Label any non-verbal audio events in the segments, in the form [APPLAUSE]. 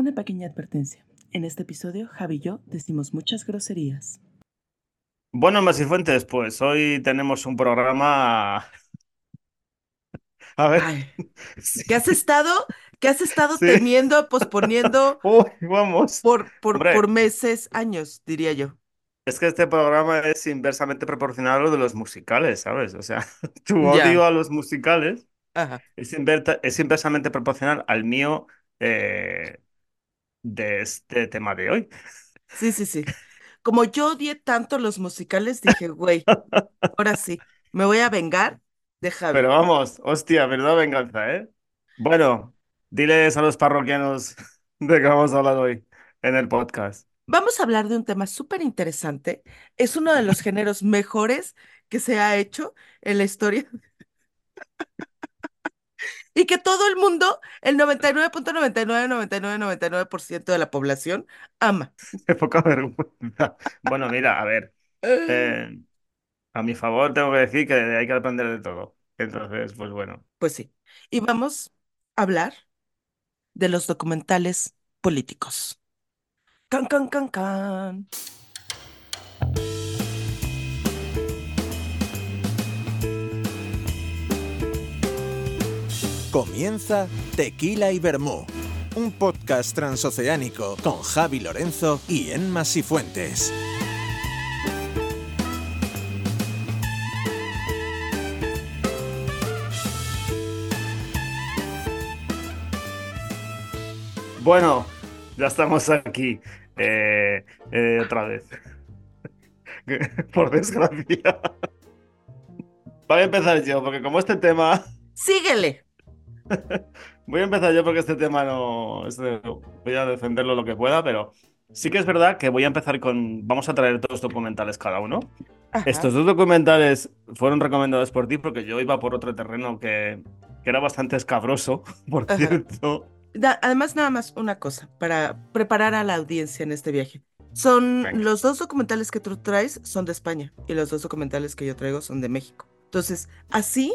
Una pequeña advertencia. En este episodio, Javi y yo decimos muchas groserías. Bueno, Masifuentes, pues hoy tenemos un programa. A ver. Ay, ¿qué has estado, qué has estado sí. temiendo, posponiendo [LAUGHS] Uy, vamos. por, por, meses, años, diría yo? es que este programa es inversamente proporcional a lo de los musicales, ¿sabes? O sea, [LAUGHS] tu odio Ya, a los musicales ajá. es, inverta- es inversamente proporcional al mío eh, de este tema de hoy. Sí, sí, sí. Como yo odié tanto los musicales, dije, güey, ahora sí, me voy a vengar de Pero vamos, hostia, verdad venganza, ¿eh? Bueno, diles a los parroquianos [LAUGHS] de qué vamos a hablar hoy en el podcast. Vamos a hablar de un tema súper interesante. Es uno de los géneros mejores que se ha hecho en la historia [LAUGHS] y que todo el mundo, el 99.999999% [LAUGHS] de la población, ama. [LAUGHS] Qué poca vergüenza. Bueno, mira, a ver, eh, a mi favor tengo que decir que hay que aprender de todo. Entonces, pues bueno. Pues sí. Y vamos a hablar de los documentales políticos. Can, can, can, can. Comienza Tequila y Vermú, un podcast transoceánico con Javi Lorenzo y Enma Sifuentes. Bueno, ya estamos aquí eh, eh, otra vez. [LAUGHS] Por desgracia. Voy a empezar yo, porque como este tema... Síguele. [LAUGHS] Voy a empezar yo porque este tema no... este- voy a defenderlo lo que pueda, pero sí que es verdad que voy a empezar con... Vamos a traer dos documentales cada uno. Ajá. Estos dos documentales fueron recomendados por ti porque yo iba por otro terreno que, que era bastante escabroso, [LAUGHS] por Ajá. cierto. Da- además, nada más una cosa para preparar a la audiencia en este viaje. Son Venga. los dos documentales que tú traes son de España y los dos documentales que yo traigo son de México. Entonces, así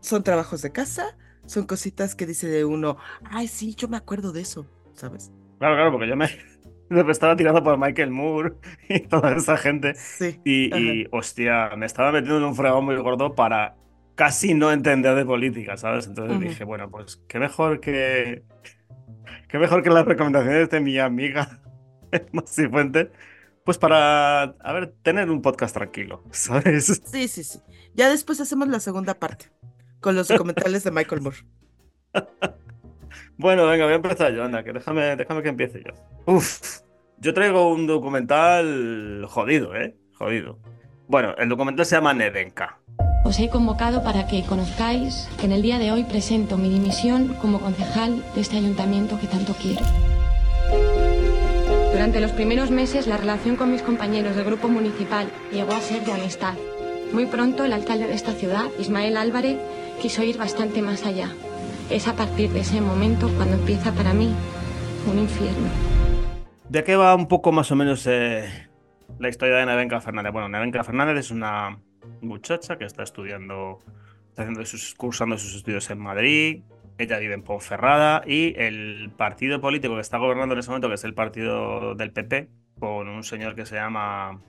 son trabajos de casa, son cositas que dice de uno, ay, sí, yo me acuerdo de eso, ¿sabes? Claro, claro, porque yo me, [LAUGHS] me estaba tirando por Michael Moore [LAUGHS] y toda esa gente. Sí. Y, y, hostia, me estaba metiendo en un fregón muy gordo para casi no entender de política, ¿sabes? Entonces dije, bueno, pues qué mejor que. Qué mejor que las recomendaciones de mi amiga [LAUGHS] Masi Fuente. Pues para, a ver, tener un podcast tranquilo, ¿sabes? Sí, sí, sí. Ya después hacemos la segunda parte con los documentales de Michael Moore. Bueno, venga, voy a empezar yo, anda, que déjame, déjame que empiece yo. Uf, yo traigo un documental jodido, ¿eh? Jodido. Bueno, el documental se llama Nevenka. Os he convocado para que conozcáis que en el día de hoy presento mi dimisión como concejal de este ayuntamiento que tanto quiero. Durante los primeros meses la relación con mis compañeros del grupo municipal llegó a ser de amistad. Muy pronto el alcalde de esta ciudad, Ismael Álvarez, quiso ir bastante más allá. Es a partir de ese momento cuando empieza para mí un infierno. ¿De qué va un poco más o menos eh, la historia de Nevenka Fernández? Bueno, Nevenka Fernández es una muchacha que está estudiando, está haciendo sus, cursando sus estudios en Madrid. Ella vive en Ponferrada y el partido político que está gobernando en ese momento, que es el partido del PP, con un señor que se llama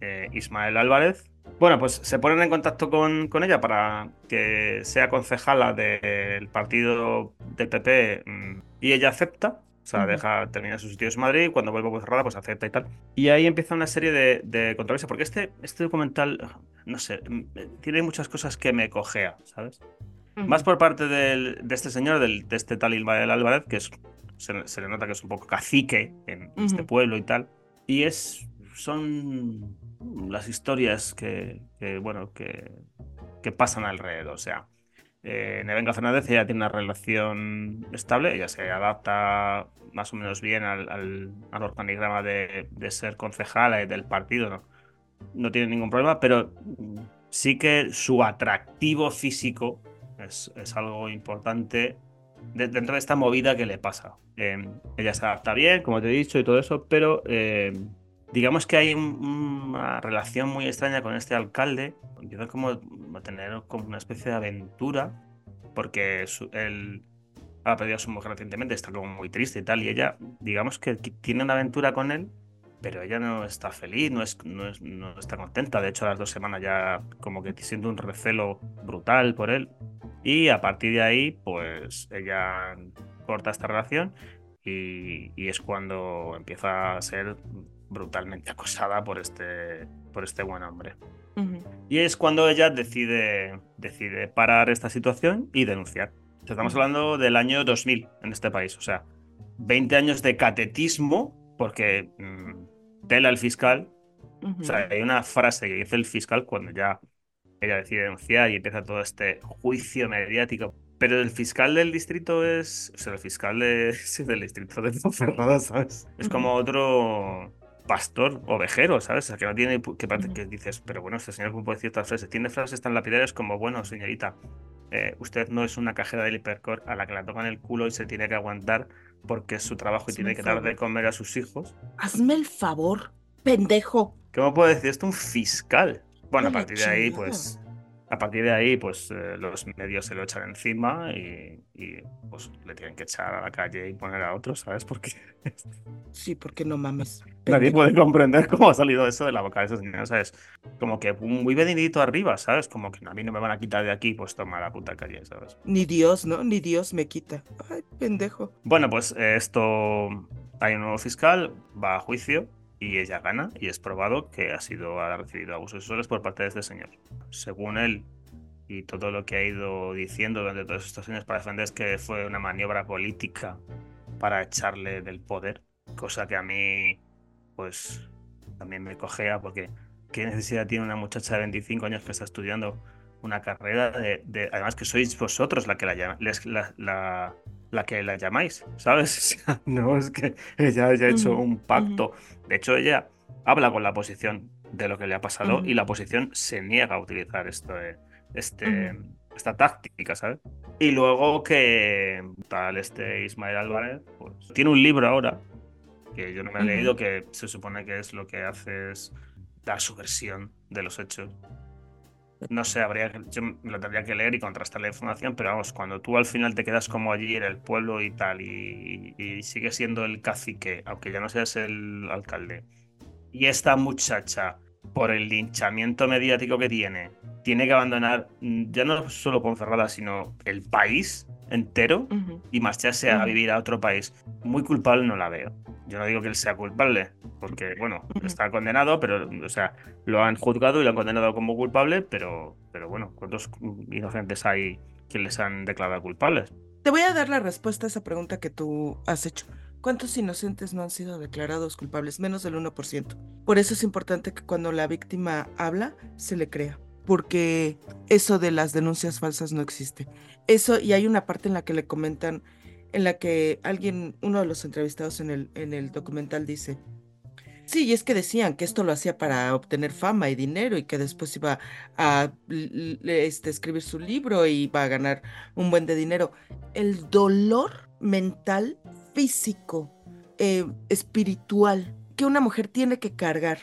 eh, Ismael Álvarez. Bueno, pues se ponen en contacto con, con ella para que sea concejala del partido del PP mm, y ella acepta. O sea, deja, termina sus estudios en Madrid, cuando vuelve a Ponferrada, pues acepta y tal. Y ahí empieza una serie de, de controversias, porque este, este documental, no sé, mm, tiene muchas cosas que me cojea, ¿sabes? Más por parte del- de este señor, del, de este tal Ismael Álvarez, que es, se, se le nota que es un poco cacique en este pueblo y tal. Y es, son las historias que, bueno, que, pasan alrededor. O sea, eh, Nevenka Fernández ella tiene una relación estable, ella se adapta más o menos bien al, al- al organigrama de, ser concejala y del partido, ¿no? no tiene ningún problema, pero sí que su atractivo físico es, algo importante de- dentro de esta movida que le pasa. Eh, ella se adapta bien, como te he dicho, y todo eso, pero eh, digamos que hay un- una relación muy extraña con este alcalde. Empieza como a tener como una especie de aventura, porque el, ha perdido a su mujer recientemente, está como muy triste y tal, y ella, digamos que tiene una aventura con él, pero ella no está feliz, no, es, no, está contenta. De hecho, a las dos semanas ya como que siente un recelo brutal por él. Y a partir de ahí, pues ella corta esta relación y, es cuando empieza a ser brutalmente acosada por este, por este buen hombre. Y es cuando ella decide, decide parar esta situación y denunciar. Estamos hablando del año 2000 en este país, o sea, 20 años de catetismo, porque mm, tela el fiscal. O sea, hay una frase que dice el fiscal cuando ya ella decide denunciar y empieza todo este juicio mediático. Pero el fiscal del distrito es. O sea, el fiscal de, [LAUGHS] del distrito de Ponferrada, ¿sabes? Es como otro pastor ovejero, ¿sabes? O sea, que no tiene. Que, que dices, pero bueno, este señor puede decir ciertas frases. Tiene frases tan lapidarias como, bueno, señorita, eh, usted no es una cajera del hipercore a la que la tocan el culo y se tiene que aguantar porque es su trabajo y tiene que dar de comer a sus hijos. Hazme el favor, pendejo. ¿Cómo puede decir esto un fiscal? Bueno, a partir de ahí, pues a partir de ahí, pues eh, los medios se lo echan encima y, pues le tienen que echar a la calle y poner a otros, ¿sabes? [LAUGHS] Porque. Sí, porque no mames. Nadie puede comprender cómo ha salido eso de la boca de esos niños, ¿sabes? Como que muy venidito arriba, ¿sabes? Como que a mí no me van a quitar de aquí, pues toma la puta calle, ¿sabes? Ni Dios, ¿no? Ni Dios me quita. Ay, pendejo. Bueno, pues esto. Hay un nuevo fiscal, va a juicio y ella gana y es probado que ha sido ha recibido abusos sexuales por parte de este señor. Según él y todo lo que ha ido diciendo durante todos estos años para defender es que fue una maniobra política para echarle del poder, cosa que a mí pues también me cogea porque qué necesidad tiene una muchacha de 25 años que está estudiando una carrera de, además que sois vosotros la que la, la, la que la llamáis, ¿sabes? [LAUGHS] no es que ella haya hecho un pacto. De hecho, ella habla con la oposición de lo que le ha pasado y la oposición se niega a utilizar esto, este, esta táctica, ¿sabes? Y luego que tal este Ismael Álvarez, pues tiene un libro ahora que yo no me he leído, que se supone que es lo que hace es dar su versión de los hechos no sé, habría yo lo tendría que leer y contrastar la información, pero vamos, cuando tú al final te quedas como allí en el pueblo y tal, y, y sigues siendo el cacique, aunque ya no seas el alcalde, y esta muchacha, por el linchamiento mediático que tiene, tiene que abandonar mm, ya no solo Ponferrada, sino el país entero y marcharse a vivir a otro país. Muy culpable no la veo. Yo no digo que él sea culpable, porque, bueno, está condenado, pero, o sea, lo han juzgado y lo han condenado como culpable, pero, pero bueno, ¿cuántos inocentes hay que les han declarado culpables? Te voy a dar la respuesta a esa pregunta que tú has hecho. ¿Cuántos inocentes no han sido declarados culpables? Menos del 1%. Por eso es importante que cuando la víctima habla, se le crea. Porque eso de las denuncias falsas no existe. Eso, y hay una parte en la que le comentan en la que alguien, uno de los entrevistados en el, en el documental dice, sí, y es que decían que esto lo hacía para obtener fama y dinero y que después iba a este, escribir su libro y iba a ganar un buen de dinero. El dolor mental, físico, eh, espiritual que una mujer tiene que cargar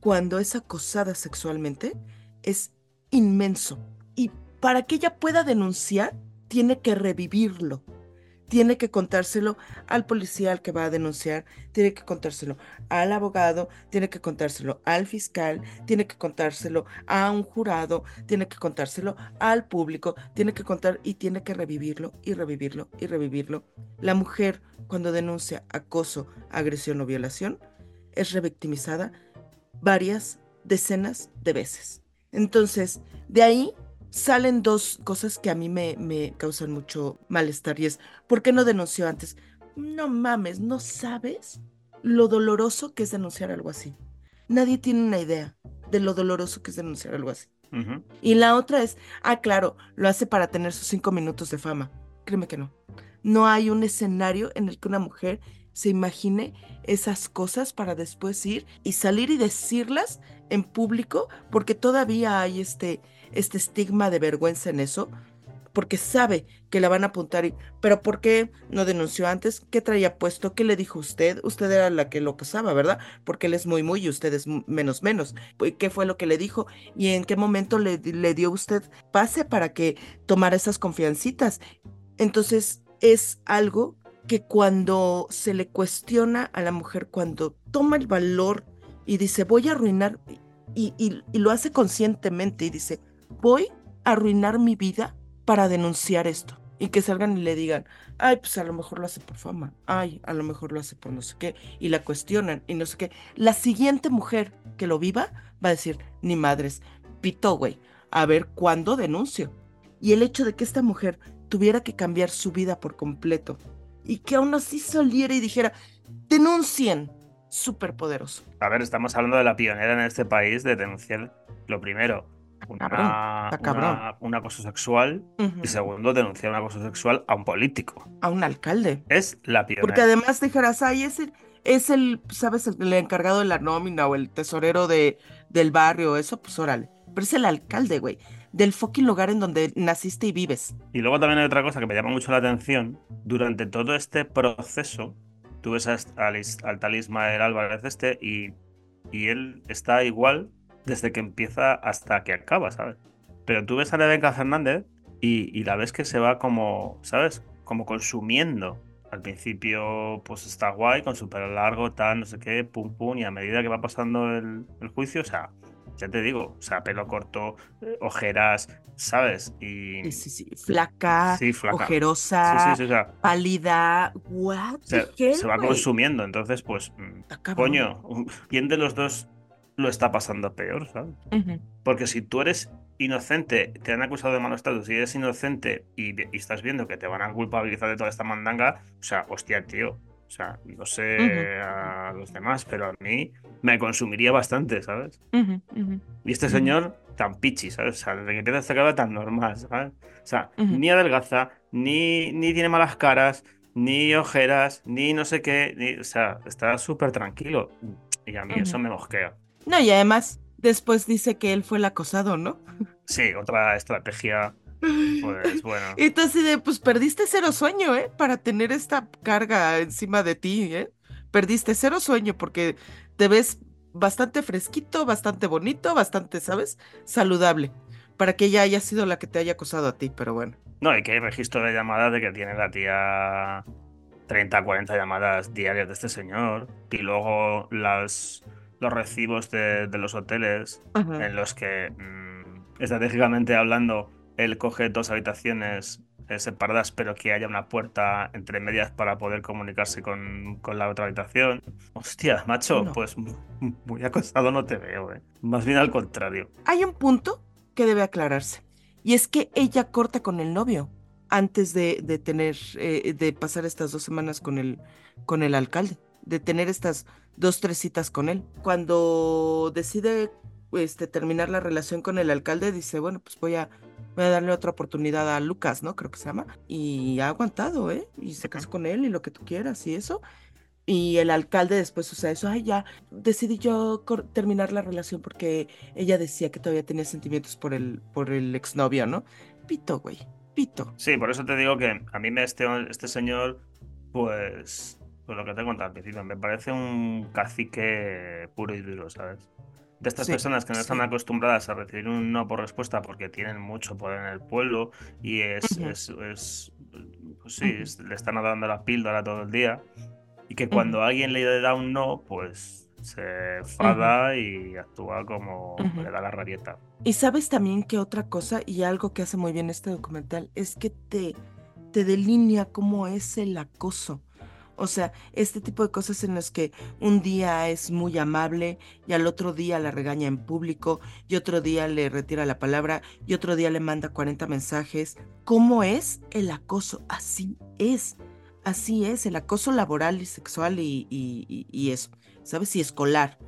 cuando es acosada sexualmente es inmenso. Y para que ella pueda denunciar, tiene que revivirlo tiene que contárselo al policía al que va a denunciar, tiene que contárselo al abogado, tiene que contárselo al fiscal, tiene que contárselo a un jurado, tiene que contárselo al público, tiene que contar y tiene que revivirlo y revivirlo y revivirlo. La mujer cuando denuncia acoso, agresión o violación es revictimizada varias decenas de veces. Entonces, de ahí salen dos cosas que a mí me, me causan mucho malestar y es, ¿por qué no denunció antes? No mames, ¿no sabes lo doloroso que es denunciar algo así? Nadie tiene una idea de lo doloroso que es denunciar algo así. Y la otra es, ah, claro, lo hace para tener sus cinco minutos de fama. Créeme que no. No hay un escenario en el que una mujer se imagine esas cosas para después ir y salir y decirlas en público, porque todavía hay este, este estigma de vergüenza en eso, porque sabe que la van a apuntar y, pero ¿por qué no denunció antes? ¿Qué traía puesto? ¿Qué le dijo usted? Usted era la que lo casaba, ¿verdad? Porque él es muy, muy y usted es menos, menos. ¿Qué fue lo que le dijo? ¿Y en qué momento le, le dio usted pase para que tomara esas confiancitas? Entonces, es algo que cuando se le cuestiona a la mujer, cuando toma el valor y dice, voy a arruinar, y, y, lo hace conscientemente y dice, voy a arruinar mi vida para denunciar esto. Y que salgan y le digan, ay, pues a lo mejor lo hace por fama, ay, a lo mejor lo hace por no sé qué, y la cuestionan y no sé qué. La siguiente mujer que lo viva va a decir, ni madres, pito, güey, a ver cuándo denuncio. Y el hecho de que esta mujer tuviera que cambiar su vida por completo y que aún así saliera y dijera, denuncien, súper poderoso. A ver, estamos hablando de la pionera en este país de denunciar lo primero, una, un acoso sexual y segundo, denunciar un acoso sexual a un político. A un alcalde. Es la pionera. Porque además dijeras, ay, es el, es el ¿sabes? El, encargado de la nómina o el tesorero de, del barrio, eso, pues órale. Pero es el alcalde, güey del fucking lugar en donde naciste y vives. Y luego también hay otra cosa que me llama mucho la atención. Durante todo este proceso, tú ves al, al tal Ismael Álvarez este y, y él está igual desde que empieza hasta que acaba, ¿sabes? Pero tú ves a Rebeca Fernández y, y la ves que se va como, ¿sabes? Como consumiendo. Al principio, pues está guay, con su pelo largo, tal, no sé qué, pum, pum, y a medida que va pasando el, el juicio, o sea, ya te digo, o sea, pelo corto, eh, ojeras, ¿sabes? Y... Sí, sí, Flaca, ojerosa, pálida, what se, va consumiendo, entonces, pues, mm, coño, [LAUGHS] ¿quién de los dos lo está pasando peor, ¿sabes? Porque si tú eres inocente, te han acusado de mal estado, si eres inocente y, y, estás viendo que te van a culpabilizar de toda esta mandanga, o sea, hostia, tío, o sea, no sé a los demás, pero a mí me consumiría bastante, ¿sabes? y este señor tan pichi, ¿sabes? O sea, desde que empieza esta cara tan normal, ¿sabes? O sea, ni adelgaza, ni, ni tiene malas caras, ni ojeras, ni no sé qué, o sea, está súper tranquilo. Y a mí eso me mosquea. No, y además, después dice que él fue el acosado, ¿no? Sí, otra estrategia pues bueno. [LAUGHS] Y tú así de, pues perdiste cero sueño, ¿eh? Para tener esta carga encima de ti, ¿eh? Perdiste cero sueño porque te ves bastante fresquito, bastante bonito, bastante, ¿sabes? Saludable. Para que ella haya sido la que te haya acosado a ti, pero bueno. No, y que hay registro de llamadas de que tiene la tía 30, 40 llamadas diarias de este señor. Y luego las, los recibos de, los hoteles en los que, mm, estratégicamente hablando, él coge dos habitaciones eh, separadas, pero que haya una puerta entre medias para poder comunicarse con, la otra habitación. Hostia, macho, pues muy acostado no te veo, eh. Más bien al contrario. Hay un punto que debe aclararse, y es que ella corta con el novio antes de, tener, eh, de pasar estas dos semanas con el, con el alcalde, de tener estas dos, tres citas con él. Cuando decide este, terminar la relación con el alcalde, dice, bueno, pues voy a voy a darle otra oportunidad a Lucas, ¿no? Creo que se llama. Y ha aguantado, ¿eh? Y se casó con él y lo que tú quieras y eso. Y el alcalde después, o sea, eso, ay, ya decidí yo terminar la relación porque ella decía que todavía tenía sentimientos por el, por el exnovio, ¿no? Pito, güey, pito. Sí, por eso te digo que a mí me este, este señor, pues, pues lo que te he contado al principio, me parece un cacique puro y duro, ¿sabes? de estas personas que no están acostumbradas a recibir un no por respuesta porque tienen mucho poder en el pueblo y es, es, pues sí, le están dando la píldora todo el día y que cuando alguien le da un no, pues se enfada y actúa como le da la rabieta. Y sabes también que otra cosa y algo que hace muy bien este documental es que te, te delinea cómo es el acoso. O sea, este tipo de cosas en las que un día es muy amable y al otro día la regaña en público y otro día le retira la palabra y otro día le manda 40 mensajes. ¿Cómo es el acoso? Así es. Así es, el acoso laboral y sexual y, y eso, ¿sabes? Y escolar.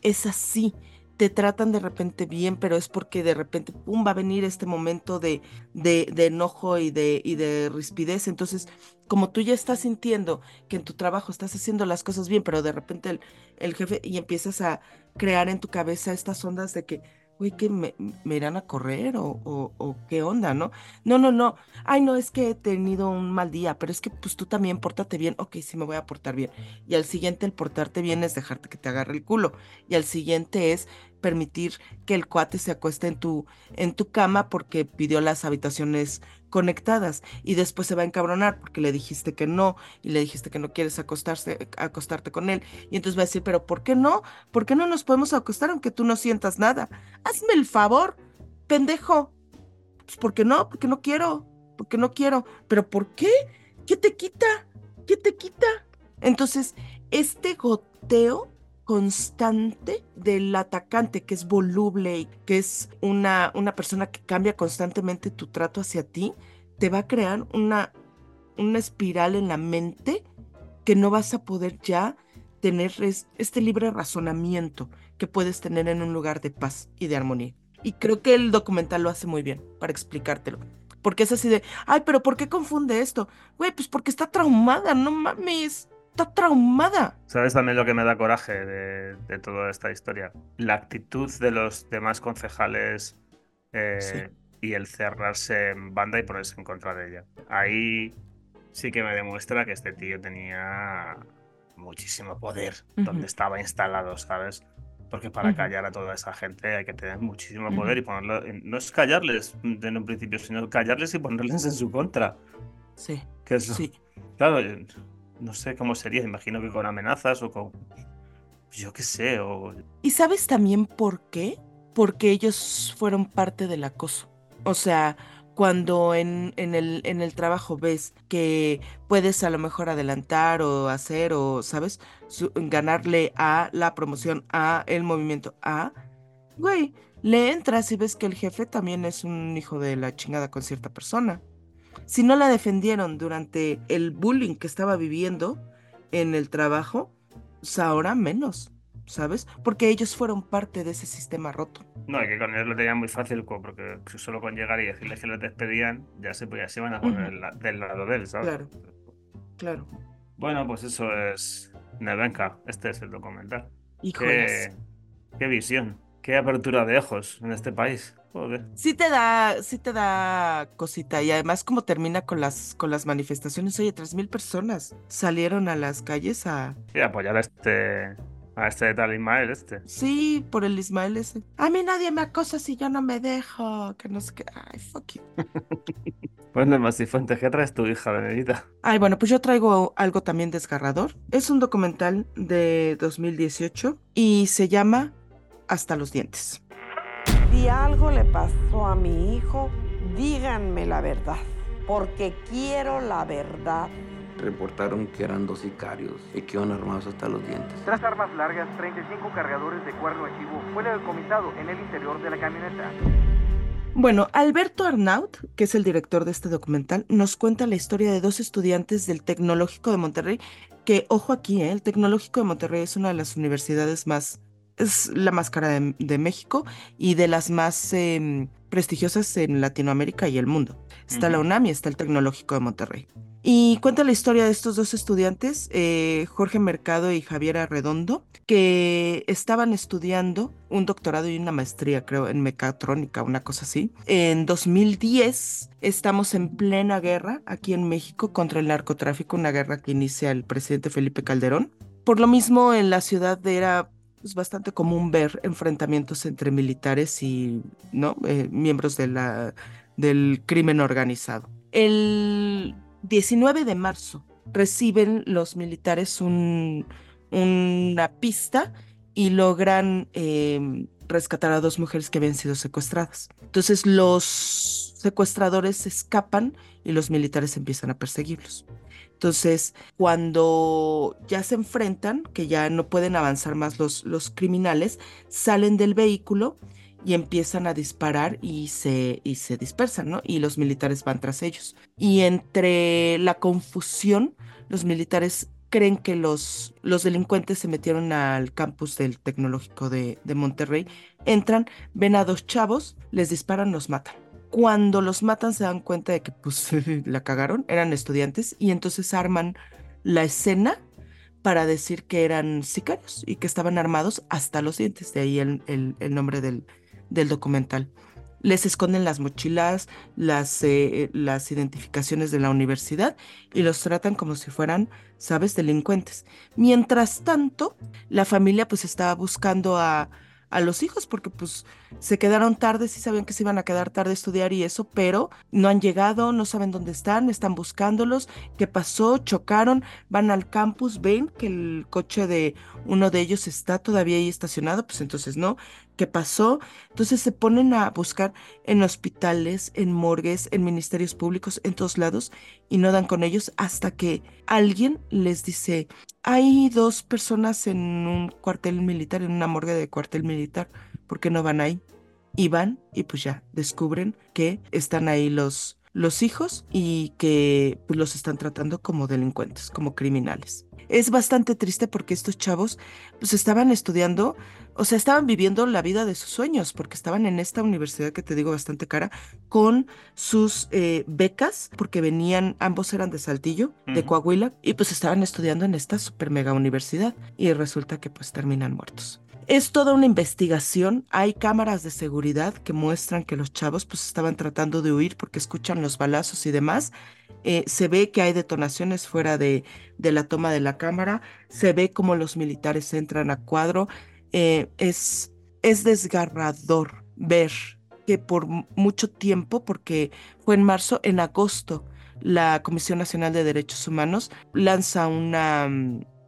Es así te tratan de repente bien, pero es porque de repente, pum, va a venir este momento de, de, enojo y de, y de rispidez. Entonces, como tú ya estás sintiendo que en tu trabajo estás haciendo las cosas bien, pero de repente el, el jefe y empiezas a crear en tu cabeza estas ondas de que, uy, que me, irán a correr o, o, qué onda, ¿no? No, no, no. Ay, no, es que he tenido un mal día, pero es que pues tú también pórtate bien. Ok, sí me voy a portar bien. Y al siguiente el portarte bien es dejarte que te agarre el culo. Y al siguiente es permitir que el cuate se acueste en tu, en tu cama porque pidió las habitaciones conectadas y después se va a encabronar porque le dijiste que no y le dijiste que no quieres acostarse, acostarte con él y entonces va a decir, pero ¿por qué no? ¿Por qué no nos podemos acostar aunque tú no sientas nada? Hazme el favor, pendejo. Pues porque no, porque no quiero, porque no quiero. ¿Pero por qué? ¿Qué te quita? ¿Qué te quita? Entonces, este goteo constante del atacante que es voluble y que es una, una persona que cambia constantemente tu trato hacia ti, te va a crear una, una espiral en la mente que no vas a poder ya tener este libre razonamiento que puedes tener en un lugar de paz y de armonía. Y creo que el documental lo hace muy bien para explicártelo. Porque es así de, ay, pero ¿por qué confunde esto? Güey, pues porque está traumada, no mames está traumada. ¿Sabes también lo que me da coraje de, toda esta historia? La actitud de los demás concejales eh, y el cerrarse en banda y ponerse en contra de ella. Ahí sí que me demuestra que este tío tenía muchísimo poder donde estaba instalado, ¿sabes? Porque para callar a toda esa gente hay que tener muchísimo poder y ponerlo. No es callarles en un principio, sino callarles y ponerles en su contra. Sí. Que sí. Claro, no sé cómo sería, imagino que con amenazas o con, yo qué sé, o... ¿Y sabes también por qué? Porque ellos fueron parte del acoso. O sea, cuando en, en, el, en el trabajo ves que puedes a lo mejor adelantar o hacer o, ¿sabes? ganarle a la promoción, a el movimiento, a... Güey, le entras y ves que el jefe también es un hijo de la chingada con cierta persona. Si no la defendieron durante el bullying que estaba viviendo en el trabajo, pues ahora menos, ¿sabes? Porque ellos fueron parte de ese sistema roto. No, y que con ellos lo tenían muy fácil, porque solo con llegar y decirles que les despedían, ya se, ya se iban a poner del lado de él, ¿sabes? Claro, claro. Bueno, pues eso es Nevenka, este es el documental. Híjoles. Qué, qué visión, qué apertura de ojos en este país. Sí te da, sí te da cosita. Y además, como termina con las, con las manifestaciones, oye, tres mil personas salieron a las calles a. Apoyar a este. A este tal Ismael, este. Sí, por el Ismael ese. A mí nadie me acosa si yo no me dejo. Que no sé qué. Ay, fuck you. [LAUGHS] bueno, más fuente, ¿qué traes tu hija, Benedita? Ay, bueno, pues yo traigo algo también desgarrador. Es un documental de 2018 y se llama Hasta los dientes. Si algo le pasó a mi hijo, díganme la verdad, porque quiero la verdad. Reportaron que eran dos sicarios y que iban armados hasta los dientes. Tres armas largas, 35 cargadores de cuerno chivo fue decomisado en el interior de la camioneta. Bueno, Alberto Arnaut, que es el director de este documental, nos cuenta la historia de dos estudiantes del Tecnológico de Monterrey, que, ojo aquí, ¿eh? el Tecnológico de Monterrey es una de las universidades más es la más cara de, México y de las más em, prestigiosas en Latinoamérica y el mundo. Está la UNAM y está el Tecnológico de Monterrey. Y cuenta la historia de estos dos estudiantes, eh, Jorge Mercado y Javier Arredondo, que estaban estudiando un doctorado y una maestría, creo, en mecatrónica, una cosa así. En 2010 estamos en plena guerra aquí en México contra el narcotráfico, una guerra que inicia el presidente Felipe Calderón. Por lo mismo, en la ciudad era es bastante común ver enfrentamientos entre militares y ¿no? Eh, miembros de la, del crimen organizado. El 19 de marzo reciben los militares un, una pista y logran em, rescatar a dos mujeres que habían sido secuestradas. Entonces los secuestradores escapan y los militares empiezan a perseguirlos. Entonces, cuando ya se enfrentan, que ya no pueden avanzar más los, los criminales, salen del vehículo y empiezan a disparar y se, y se dispersan, ¿no? Y los militares van tras ellos. Y entre la confusión, los militares creen que los, los delincuentes se metieron al campus del tecnológico de, de Monterrey, entran, ven a dos chavos, les disparan, los matan cuando los matan se dan cuenta de que pues [LAUGHS] la cagaron, eran estudiantes y entonces arman la escena para decir que eran sicarios y que estaban armados hasta los dientes, de ahí el, el, nombre del, del, documental. Les esconden las mochilas, las, eh, las identificaciones de la universidad y los tratan como si fueran, ¿sabes?, delincuentes. Mientras tanto, la familia pues estaba buscando a, a los hijos porque pues se quedaron tarde, sí sabían que se iban a quedar tarde a estudiar y eso, pero no han llegado, no saben dónde están, están buscándolos, qué pasó, chocaron, van al campus, ven que el coche de uno de ellos está todavía ahí estacionado, pues entonces no, ¿qué pasó? Entonces se ponen a buscar en hospitales, en morgues, en ministerios públicos, en todos lados y no dan con ellos hasta que alguien les dice, hay dos personas en un cuartel militar, en una morgue de cuartel militar, ¿por qué no van ahí? Y van y pues ya descubren que están ahí los, los hijos y que pues, los están tratando como delincuentes, como criminales. Es bastante triste porque estos chavos pues estaban estudiando, o sea, estaban viviendo la vida de sus sueños porque estaban en esta universidad que te digo bastante cara con sus eh, becas porque venían, ambos eran de Saltillo, de Coahuila y pues estaban estudiando en esta super mega universidad y resulta que pues terminan muertos. Es toda una investigación. Hay cámaras de seguridad que muestran que los chavos pues estaban tratando de huir porque escuchan los balazos y demás. Eh, se ve que hay detonaciones fuera de, de, la toma de la cámara. Se ve como los militares entran a cuadro. Eh, es, es desgarrador ver que por mucho tiempo, porque fue en marzo, en agosto, la Comisión Nacional de Derechos Humanos lanza una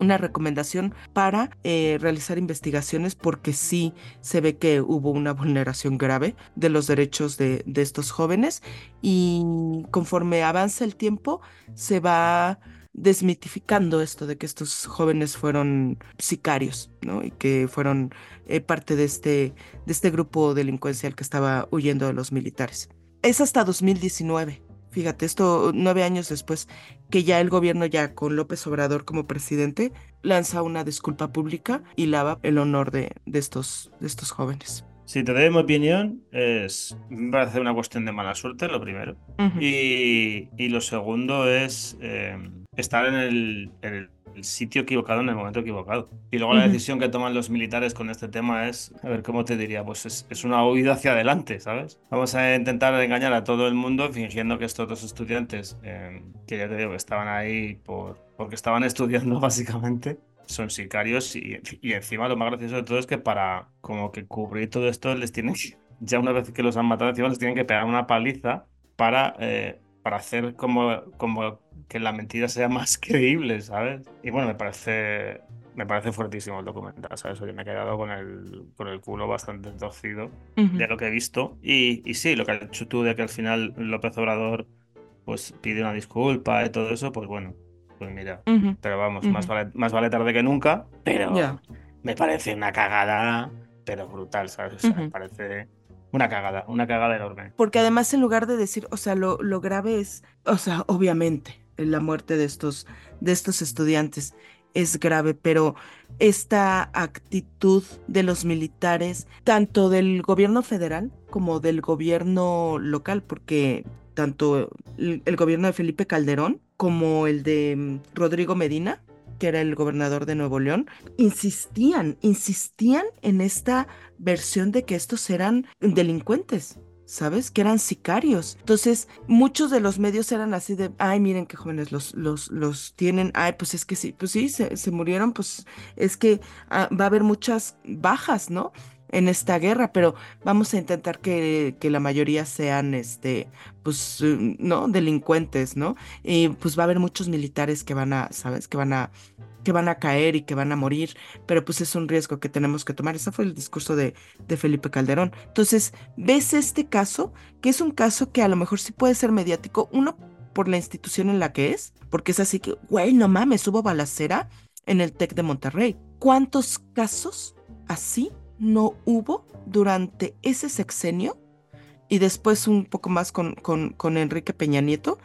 una recomendación para eh, realizar investigaciones porque sí se ve que hubo una vulneración grave de los derechos de, estos jóvenes y conforme avanza el tiempo se va desmitificando esto de que estos jóvenes fueron sicarios, ¿no? Y que fueron eh, parte de este, de este grupo delincuencial que estaba huyendo de los militares. Es hasta 2019 Fíjate, esto nueve años después que ya el gobierno, ya con López Obrador como presidente, lanza una disculpa pública y lava el honor de, de estos, de estos jóvenes. Si te doy mi opinión, es, me parece una cuestión de mala suerte, lo primero. y, y, lo segundo es eh, estar en el, en el el sitio equivocado en el momento equivocado. Y luego la decisión que toman los militares con este tema es, a ver, ¿cómo te diría? Pues es, una huida hacia adelante, ¿sabes? Vamos a intentar engañar a todo el mundo fingiendo que estos dos estudiantes, eh, que ya te digo, estaban ahí por, porque estaban [LAUGHS] estudiando básicamente, son sicarios y, y, encima lo más gracioso de todo es que para como que cubrir todo esto les tienen ya una vez que los han matado encima les tienen que pegar una paliza para, eh, para hacer como, como que la mentira sea más [LAUGHS] creíble, ¿sabes? Y bueno, me parece me parece fuertísimo el documental, ¿sabes? Oye, me he quedado con el, con el culo bastante torcido de lo que he visto. Y, y, sí, lo que has dicho tú de que al final López Obrador pues pide una disculpa y todo eso, pues bueno, pues mira. Pero vamos, más, vale, más vale tarde que nunca, pero me parece una cagada, pero brutal, ¿sabes? O sea, me parece una cagada, una cagada enorme. Porque además en lugar de decir, o sea, lo, lo grave es, o sea, obviamente, la muerte de estos, de estos estudiantes es grave, pero esta actitud de los militares, tanto del gobierno federal como del gobierno local, porque tanto el, el gobierno de Felipe Calderón como el de mm, Rodrigo Medina, que era el gobernador de Nuevo León, insistían, insistían en esta versión de que estos eran delincuentes. ¿Sabes? Que eran sicarios. Entonces, muchos de los medios eran así de, ay, miren qué jóvenes los, los, los tienen, ay, pues es que sí, pues sí, se, se murieron, pues es que ah, va a haber muchas bajas, ¿no? en esta guerra, pero vamos a intentar que, que, la mayoría sean, este, pues, no, delincuentes, ¿no? Y pues va a haber muchos militares que van a, ¿sabes? Que van a que van a caer y que van a morir, pero pues es un riesgo que tenemos que tomar. Ese fue el discurso de, de Felipe Calderón. Entonces, ves este caso, que es un caso que a lo mejor sí puede ser mediático, uno por la institución en la que es, porque es así que, güey, no mames, hubo balacera en el TEC de Monterrey. ¿Cuántos casos así no hubo durante ese sexenio? Y después un poco más con, con, con Enrique Peña Nieto,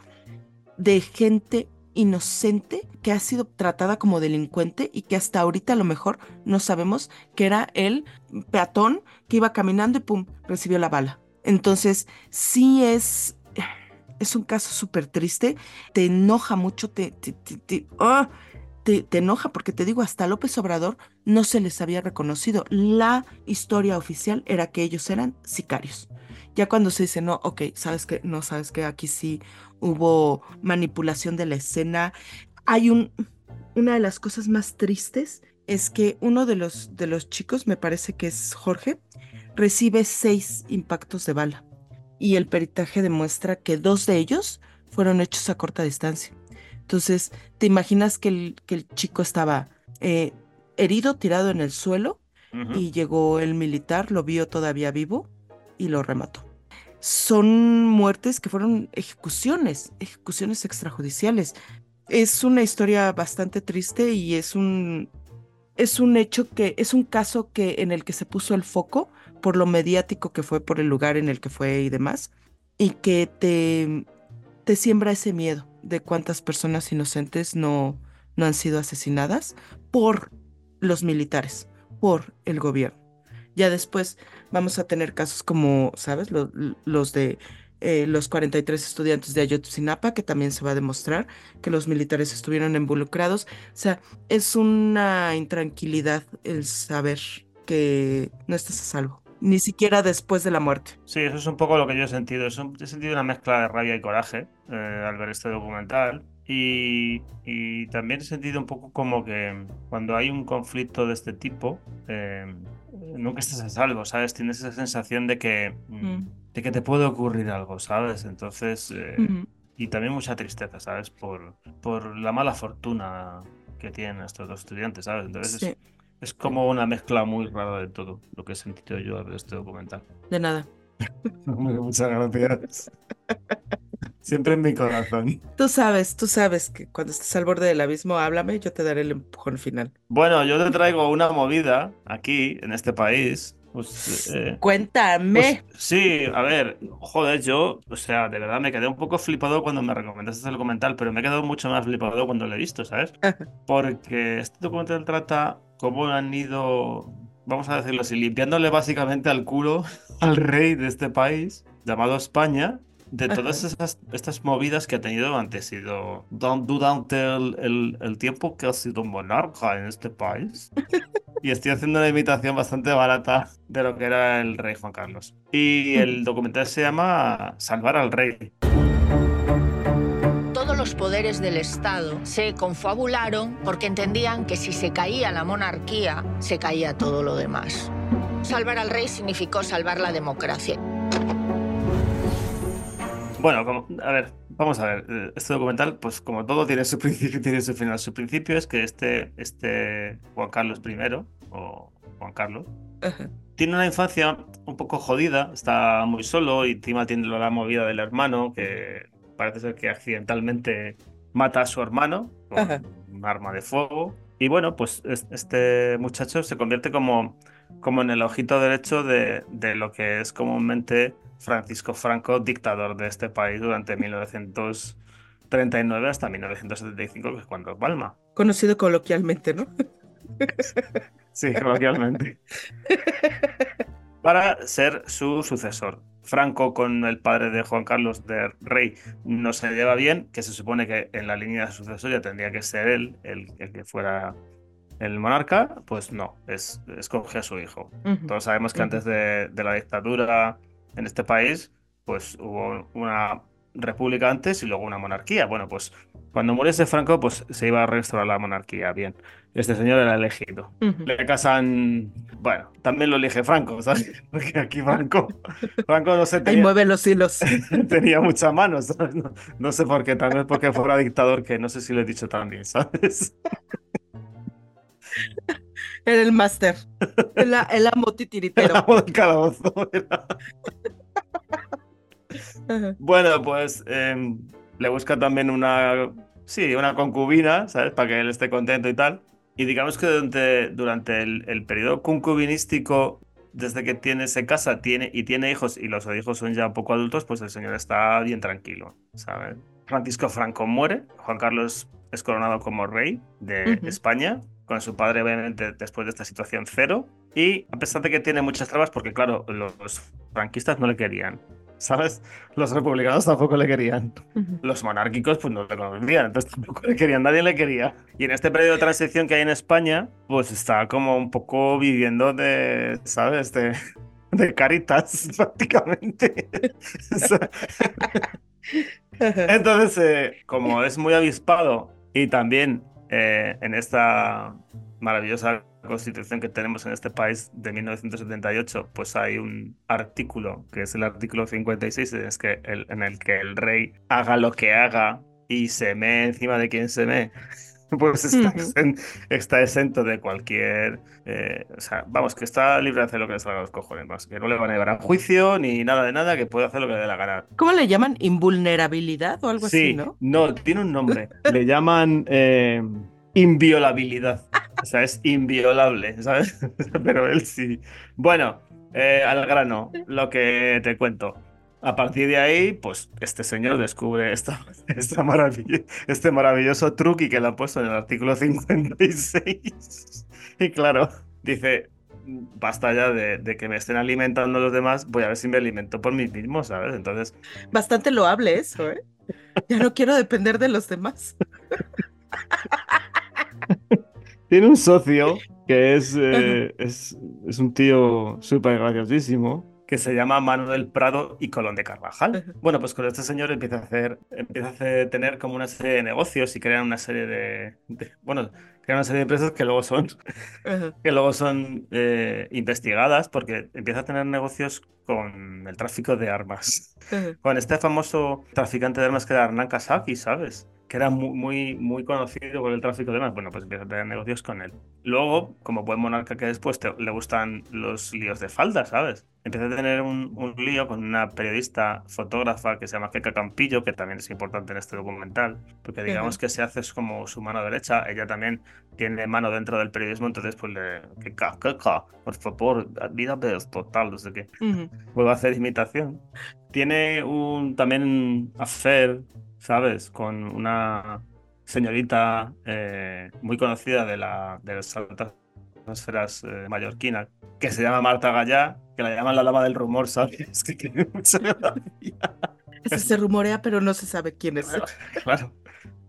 de gente inocente que ha sido tratada como delincuente y que hasta ahorita a lo mejor no sabemos que era el peatón que iba caminando y pum, recibió la bala. Entonces, sí es, es un caso súper triste, te enoja mucho, te, te, te, ah, te, te, enoja porque te digo, hasta López Obrador no se les había reconocido. La historia oficial era que ellos eran sicarios. Ya cuando se dice, no, ok, sabes que, no, sabes que aquí sí hubo manipulación de la escena. Hay un, una de las cosas más tristes es que uno de los, de los chicos, me parece que es Jorge, recibe seis impactos de bala y el peritaje demuestra que dos de ellos fueron hechos a corta distancia. Entonces, ¿te imaginas que el, que el chico estaba eh, herido, tirado en el suelo y llegó el militar, lo vio todavía vivo y lo remató? Son muertes que fueron ejecuciones, ejecuciones extrajudiciales. Es una historia bastante triste y es un, es un hecho que, es un caso que, en el que se puso el foco por lo mediático que fue, por el lugar en el que fue y demás, y que te, te siembra ese miedo de cuántas personas inocentes no, no han sido asesinadas por los militares, por el gobierno. Ya después vamos a tener casos como, ¿sabes? Lo- los de eh, los 43 estudiantes de Ayotzinapa, que también se va a demostrar que los militares estuvieron involucrados. O sea, es una intranquilidad el saber que no estás a salvo, ni siquiera después de la muerte. Sí, eso es un poco lo que yo he sentido. Es un- he sentido una mezcla de rabia y coraje eh, al ver este documental. Y, y también he sentido un poco como que cuando hay un conflicto de este tipo, eh, nunca estás a salvo, ¿sabes? Tienes esa sensación de que, mm, Mm. de que te puede ocurrir algo, ¿sabes? Entonces, eh, y también mucha tristeza, ¿sabes? Por, por la mala fortuna que tienen estos dos estudiantes, ¿sabes? Entonces, es, es como una mezcla muy rara de todo lo que he sentido yo al ver este documental. de nada. [LAUGHS] Muchas gracias. [LAUGHS] Siempre en mi corazón. Tú sabes, tú sabes que cuando estés al borde del abismo, háblame, yo te daré el empujón final. Bueno, yo te traigo una movida aquí, en este país. Pues, eh, Cuéntame. pues, sí, a ver, joder, yo, o sea, de verdad me quedé un poco flipado cuando me recomendaste el documental, pero me he quedado mucho más flipado cuando lo he visto, ¿sabes? Porque este documental trata cómo han ido, vamos a decirlo así, limpiándole básicamente al culo [LAUGHS] al rey de este país, llamado España, de todas [LAUGHS] esas, estas movidas que ha tenido durante, sido, du- durante el, el- el tiempo que ha sido monarca en este país. Y estoy haciendo una imitación bastante barata de lo que era el rey Juan Carlos. Y el [LAUGHS] documental se llama Salvar al rey. Todos los poderes del Estado se confabularon porque entendían que si se caía la monarquía, se caía todo lo demás. Salvar al rey significó salvar la democracia. Bueno, como- a ver, vamos a ver. eh, Este documental, pues como todo, tiene su [LAUGHS] principio y tiene su final. Su principio es que este, este Juan Carlos I, o Juan Carlos, Ajá. tiene una infancia un poco jodida, está muy solo y encima tiene la movida del hermano, que parece ser que accidentalmente mata a su hermano con Ajá. un arma de fuego. Y bueno, pues es- este muchacho se convierte como, como en el ojito derecho de, de lo que es comúnmente Francisco Franco, dictador de este país durante 1939 hasta 1975, que es cuando palma. Conocido coloquialmente, ¿no? Sí, coloquialmente. Para ser su sucesor. Franco con el padre de Juan Carlos de Rey no se lleva bien, que se supone que en la línea sucesoria tendría que ser él el, el que fuera el monarca, pues no, es, escoge a su hijo. Todos sabemos que antes de, de la dictadura en este país, pues hubo una república antes y luego una monarquía. Bueno, pues cuando muriese Franco, pues se iba a restaurar la monarquía. Bien, este señor era elegido. Ujú. Le casan, bueno, también lo elige Franco, ¿sabes? [LAUGHS] Porque aquí Franco, Franco no se Ahí tenía, mueve los hilos. [LAUGHS] tenía mucha mano, ¿sabes? No, no sé por qué, tal vez porque fuera dictador, que no sé si lo he dicho también, ¿sabes? [LAUGHS] Era el máster. El, el amo El titiritero. amo del calabozo. Bueno, pues em, le busca también una, sí, una concubina, ¿sabes? Para que él esté contento y tal. Y digamos que durante, durante el, el periodo concubinístico, desde que tiene, se casa tiene, y tiene hijos, y los hijos son ya poco adultos, pues el señor está bien tranquilo, ¿sabes? Francisco Franco muere, Juan Carlos es coronado como rey de. España, con su padre obviamente después de esta situación cero, y a pesar de que tiene muchas trabas, porque claro, los franquistas no le querían, ¿sabes? Los republicanos tampoco le querían. Los monárquicos pues no le conocían, entonces tampoco le querían, nadie le quería. Y en este periodo de transición que hay en España, pues está como un poco viviendo de, ¿sabes? De, de caritas [LAUGHS] prácticamente. [LAUGHS] Entonces, eh, como es muy avispado y también eh, en esta maravillosa constitución que tenemos en este país de 1978, pues hay un artículo, que es el artículo 56, es que el, en el que el rey haga lo que haga y se me encima de quien se me, [LAUGHS] pues está, exen- está exento de cualquier... eh, o sea, vamos, que está libre de hacer lo que le salga a los cojones, más que no le van a llevar a juicio ni nada de nada, que puede hacer lo que le dé la gana. ¿Cómo le llaman? ¿Invulnerabilidad o algo Sí, así, no? tiene un nombre. Le llaman eh, inviolabilidad. O sea, es inviolable, ¿sabes? [LAUGHS] Pero él sí. Bueno, eh, al grano, lo que te cuento. A partir de ahí, pues este señor descubre esta, [LAUGHS] esta maravill- este maravilloso truqui que le han puesto en el artículo 56. Y claro, dice, basta ya de, de que me estén alimentando los demás, voy a ver si me alimento por mí mismo, ¿sabes? Entonces, Bastante loable eso, ¿eh? Ya no quiero depender de los demás. [LAUGHS] Tiene un socio que es, eh, es, es un tío súper graciosísimo que se llama Manuel Prado y Colón de Carvajal. Bueno, pues con este señor empieza a hacer, empieza a hacer- tener como una serie de negocios y crean una serie de, de- bueno, crean una serie de empresas que luego son, Ajá. que luego son eh, investigadas porque empieza a tener negocios con el tráfico de armas. Ajá. Con este famoso traficante de armas que era Hernán Kasaki, ¿sabes? Que era muy, muy, muy conocido por el tráfico de armas. Bueno, pues empieza a tener negocios con él. Luego, como buen monarca que después te- le gustan los líos de falda, ¿sabes? Empieza a tener un, un lío con una periodista fotógrafa que se llama Keka Campillo, que también es importante en este documental, porque digamos que se hace como su mano derecha. Ella también tiene mano dentro del periodismo, entonces pues le... Keka, Keka, por favor, dígame esto, tal, no sé qué a hacer imitación. Tiene un también affair, ¿sabes? Con una señorita eh, muy conocida de, la, de las altas esferas eh, mallorquinas, que se llama Marta Gallá, que la llaman la dama del rumor, ¿sabes? [LAUGHS] Es que tiene mucha gracia. Ese se rumorea, pero no se sabe quién es. Claro.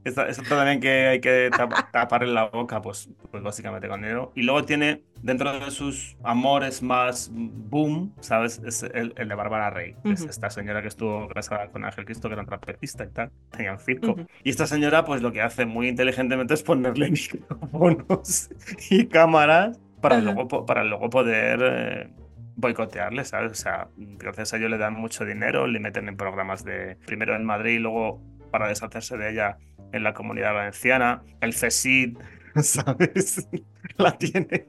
Esta, esta también que hay que [LAUGHS] tap- taparle la boca, pues, pues básicamente con dinero. Y luego tiene, dentro de sus amores más boom, ¿sabes? Es el, el de Bárbara Rey. Es esta señora que estuvo casada con Ángel Cristo, que era un trapecista y tal. Tenía un circo. Y esta señora, pues lo que hace muy inteligentemente es ponerle [LAUGHS] micrófonos y cámaras para luego, para luego poder eh, boicotearle, ¿sabes? O sea, gracias a ello le dan mucho dinero, le meten en programas de primero en Madrid y luego para deshacerse de ella en la comunidad valenciana. El CSID, [LAUGHS] ¿sabes? [LAUGHS] La tiene,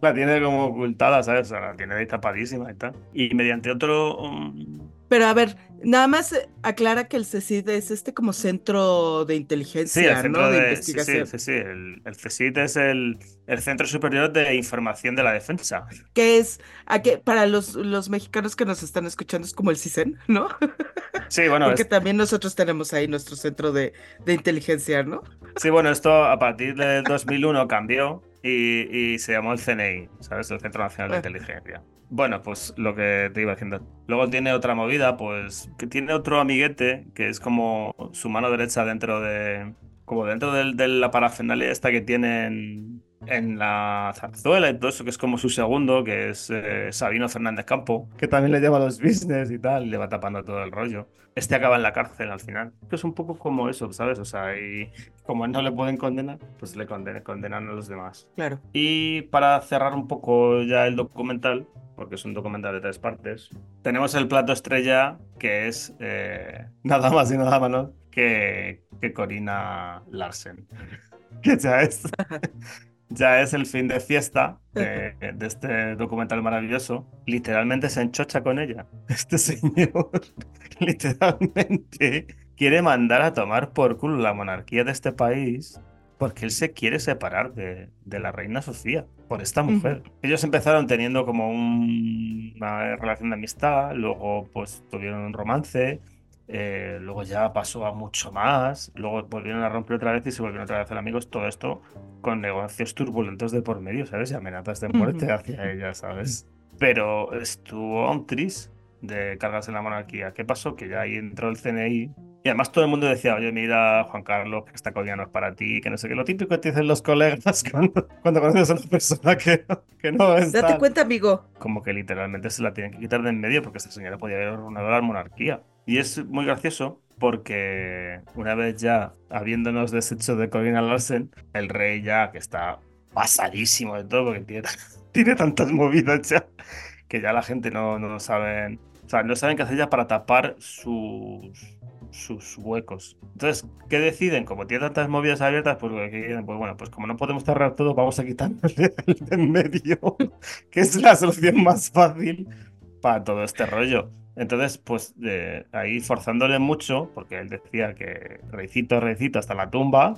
la tiene como ocultada, ¿sabes? O sea, la tiene ahí tapadísima y tal. Y mediante otro... um, Pero a ver, nada más eh, aclara que el CECID es este como centro de Sí, inteligencia, el centro ¿no? De, de, sí, sí, sí, sí, El, el es el, el Centro Superior de Información de la Defensa. Que es, a que, para los, los mexicanos que nos están escuchando, es como el CISEN, ¿no? [LAUGHS] Sí, bueno, Porque es- también nosotros tenemos ahí nuestro centro de, de inteligencia, ¿no? sí, bueno, esto a partir del 2001 cambió y, y se llamó el CNI, ¿sabes? El Centro Nacional de Ah. Inteligencia. Bueno, pues lo que te iba diciendo. Luego tiene otra movida, pues que tiene otro amiguete que es como su mano derecha dentro de... Como dentro del- de la parafernalia esta que tienen en la zarzuela y todo eso, que es como su segundo, que es eh, Sabino Fernández Campo, que también le lleva los business y tal, y le va tapando todo el rollo. Este acaba en la cárcel al final. Que es un poco como eso, ¿sabes? O sea, y como no le pueden condenar, pues le condenan, condenan a los demás. Claro. Y para cerrar un poco ya el documental, porque es un documental de tres partes, tenemos el plato estrella que es eh, [LAUGHS] nada más y nada menos que, que Corina Larsen. [LAUGHS] Que ya es, [LAUGHS] ya es el fin de fiesta de, de este documental maravilloso. Literalmente se enchocha con ella. Este señor literalmente quiere mandar a tomar por culo la monarquía de este país porque él se quiere separar de, de la reina Sofía por esta mujer. Ellos empezaron teniendo como un- una relación de amistad, luego pues tuvieron un romance, eh, luego ya pasó a mucho más, luego volvieron a romper otra vez y se volvieron otra vez a amigos, todo esto con negocios turbulentos de por medio, ¿sabes? Y amenazas de muerte Ujú. hacia ella, ¿sabes? Pero estuvo a un tris de cargarse la monarquía. ¿Qué pasó? Que ya ahí entró el CNI y además todo el mundo decía, oye, mira, Juan Carlos, que esta colina no es para ti, que no sé qué. Lo típico que te dicen los colegas [LAUGHS] cuando, cuando conoces a una persona que, que no es Date tal. cuenta, amigo. Como que literalmente se la tienen que quitar de en medio porque esta señora podía haber arruinado la monarquía. Y es muy gracioso porque una vez ya habiéndonos deshecho de Corina Larsen, el rey ya que está pasadísimo de todo porque tiene, [LAUGHS] tiene tantas movidas ya que ya la gente no, no saben, o sea, no saben qué hacer ya para tapar sus, sus huecos. Entonces, ¿qué deciden? Como tiene tantas movidas abiertas, pues, pues bueno, pues como no podemos cerrar todo, vamos a quitarle [LAUGHS] el de en medio, que es la solución más fácil para todo este rollo. Entonces, pues ahí forzándole mucho, porque él decía que reicito, reicito hasta la tumba,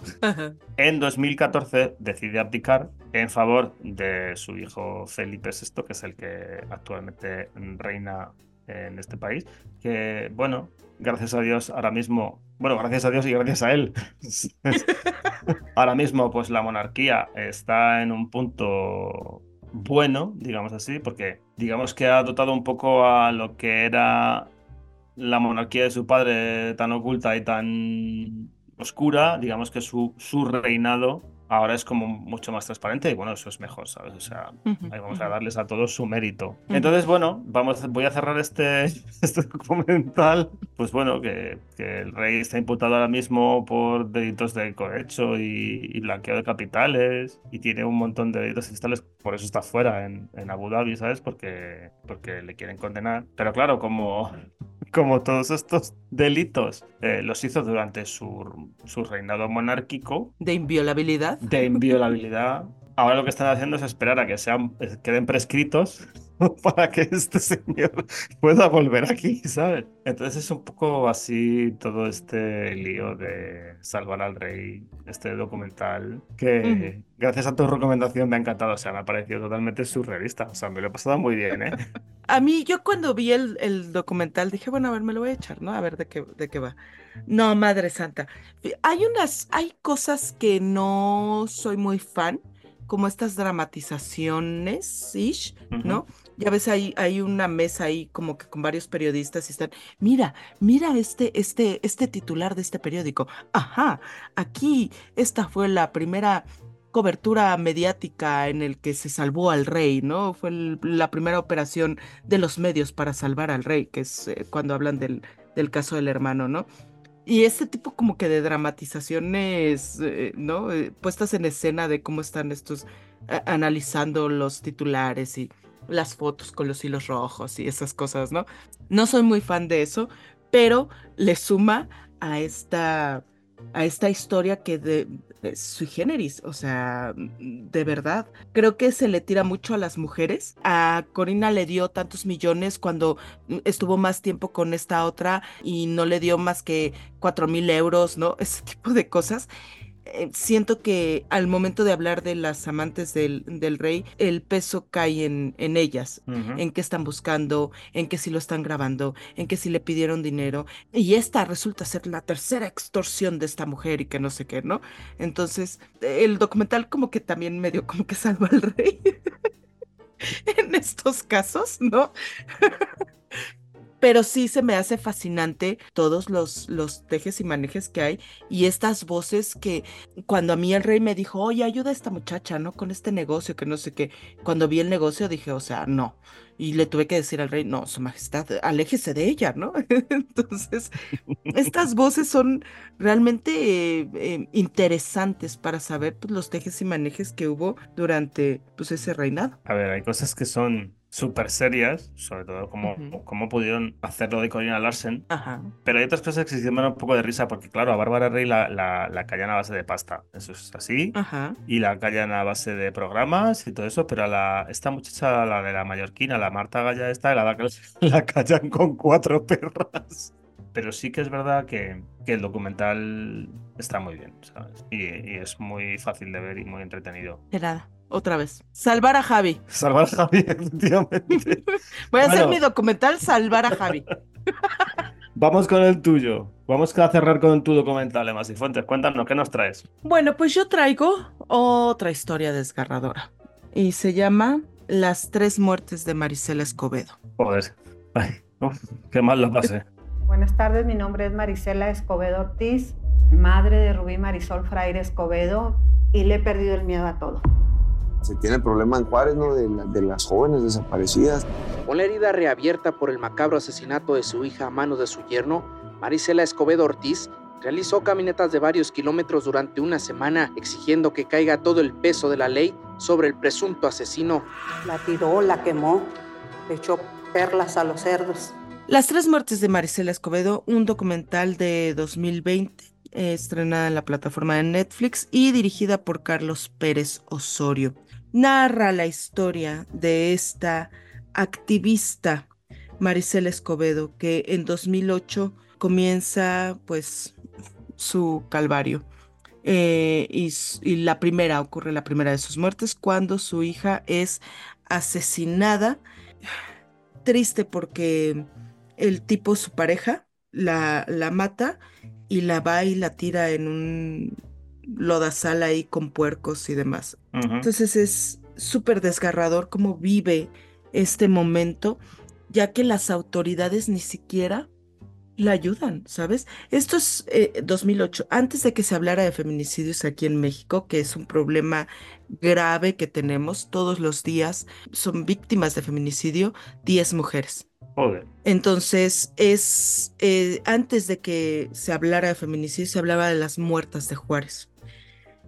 en 2014 decide abdicar en favor de su hijo Felipe VI, que es el que actualmente reina en este país, que bueno, gracias a Dios ahora mismo, bueno, gracias a Dios y gracias a él, [LAUGHS] ahora mismo pues la monarquía está en un punto bueno, digamos así, porque digamos que ha dotado un poco a lo que era la monarquía de su padre tan oculta y tan oscura, digamos que su, su reinado ahora es como mucho más transparente y bueno, eso es mejor, ¿sabes? O sea, ahí vamos a darles a todos su mérito. Entonces, bueno, vamos, voy a cerrar este, [LAUGHS] este documental. Pues bueno, que, que, el rey está imputado ahora mismo por delitos de cohecho y, blanqueo de capitales y tiene un montón de delitos fiscales, por eso está fuera en, en Abu Dhabi, ¿sabes? Porque, porque le quieren condenar. Pero claro, como como todos estos delitos eh, los hizo durante su, su reinado monárquico. De inviolabilidad. De [LAUGHS] inviolabilidad. Ahora lo que están haciendo es esperar a que sean, queden prescritos [LAUGHS] para que este señor pueda volver aquí, ¿sabes? Entonces es un poco así todo este lío de salvar al rey, este documental, que gracias a tu recomendación me ha encantado, o sea, me ha parecido totalmente surrealista, o sea, me lo he pasado muy bien, ¿eh? [LAUGHS] A mí, yo cuando vi el, el documental dije, bueno, a ver, me lo voy a echar, ¿no? A ver de qué, de qué va. No, Madre Santa. Hay unas, hay cosas que no soy muy fan, como estas dramatizaciones, ish, ¿no? Ya ves, hay, hay una mesa ahí como que con varios periodistas y están, mira, mira este, este, este titular de este periódico. Ajá, aquí esta fue la primera cobertura mediática en el que se salvó al rey, ¿no? Fue la primera operación de los medios para salvar al rey, que es eh, cuando hablan del, del caso del hermano, ¿no? Y este tipo como que de dramatizaciones, eh, ¿no? Eh, puestas en escena de cómo están estos analizando los titulares y las fotos con los hilos rojos y esas cosas, ¿no? No soy muy fan de eso, pero le suma a esta, a esta historia que de, sui generis, o sea, de verdad. Creo que se le tira mucho a las mujeres. A Corina le dio tantos millones cuando estuvo más tiempo con esta otra y no le dio más que cuatro mil euros, ¿no? [LAUGHS] Ese tipo de cosas. Eh, siento que al momento de hablar de las amantes del, del rey, el peso cae en, en ellas, en qué están buscando, en qué si lo están grabando, en qué si le pidieron dinero. Y esta resulta ser la tercera extorsión de esta mujer y que no sé qué, ¿no? Entonces, el documental como que también medio como que salva al rey. [LAUGHS] en estos casos, ¿no? Pero sí se me hace fascinante todos los, los tejes y manejes que hay y estas voces que cuando a mí el rey me dijo, oye, ayuda a esta muchacha, ¿no? Con este negocio, que no sé qué, cuando vi el negocio dije, o sea, no. Y le tuve que decir al rey, no, su majestad, aléjese de ella, ¿no? [LAUGHS] Entonces, estas voces son realmente eh, interesantes para saber pues, los tejes y manejes que hubo durante pues, ese reinado. A ver, hay cosas que son súper serias, sobre todo cómo, pudieron hacerlo de Corina Larsen. Pero hay otras cosas que se me un poco de risa, porque claro, a Bárbara Rey la, la, callan a base de pasta, eso es así. Y la callan a base de programas y todo eso, pero a la, esta muchacha, la de la mallorquina, la Marta Galla esta, la, la callan con cuatro perras. Pero sí que es verdad que, que el documental está muy bien, ¿sabes? Y, y, es muy fácil de ver y muy entretenido. De nada otra vez. Salvar a Javi. Salvar a Javi, [LAUGHS] efectivamente. Voy a hacer mi documental Salvar a Javi. [LAUGHS] Vamos con el tuyo. Vamos a cerrar con tu documental, Emma Fuentes. Cuéntanos, ¿qué nos traes? Bueno, pues yo traigo otra historia desgarradora. Y se llama Las tres muertes de Marisela Escobedo. Joder. Ay, qué mal lo pasé. Buenas tardes, mi nombre es Marisela Escobedo Ortiz, madre de Rubí Marisol Fraire Escobedo, y le he perdido el miedo a todo. Se tiene el problema en Juárez, ¿no? De, las jóvenes desaparecidas. Con la herida reabierta por el macabro asesinato de su hija a manos de su yerno, Marisela Escobedo Ortiz realizó caminatas de varios kilómetros durante una semana exigiendo que caiga todo el peso de la ley sobre el presunto asesino. La tiró, la quemó, le echó perlas a los cerdos. Las tres muertes de Marisela Escobedo, un documental de 2020, eh, estrenada en la plataforma de Netflix y dirigida por Carlos Pérez Osorio. Narra la historia de esta activista Marisela Escobedo, que en 2008 comienza pues su calvario. Eh, y, y, la primera, ocurre la primera de sus muertes, cuando su hija es asesinada. Triste porque el tipo, su pareja, la, la mata y la va y la tira en un lodazal ahí con puercos y demás. Entonces es súper desgarrador cómo vive este momento, ya que las autoridades ni siquiera la ayudan, ¿sabes? Esto es 2008, eh, antes de que se hablara de feminicidios aquí en México, que es un problema grave que tenemos todos los días, son víctimas de feminicidio 10 mujeres. Entonces, es eh, antes de que se hablara de feminicidio, se hablaba de las muertas de Juárez.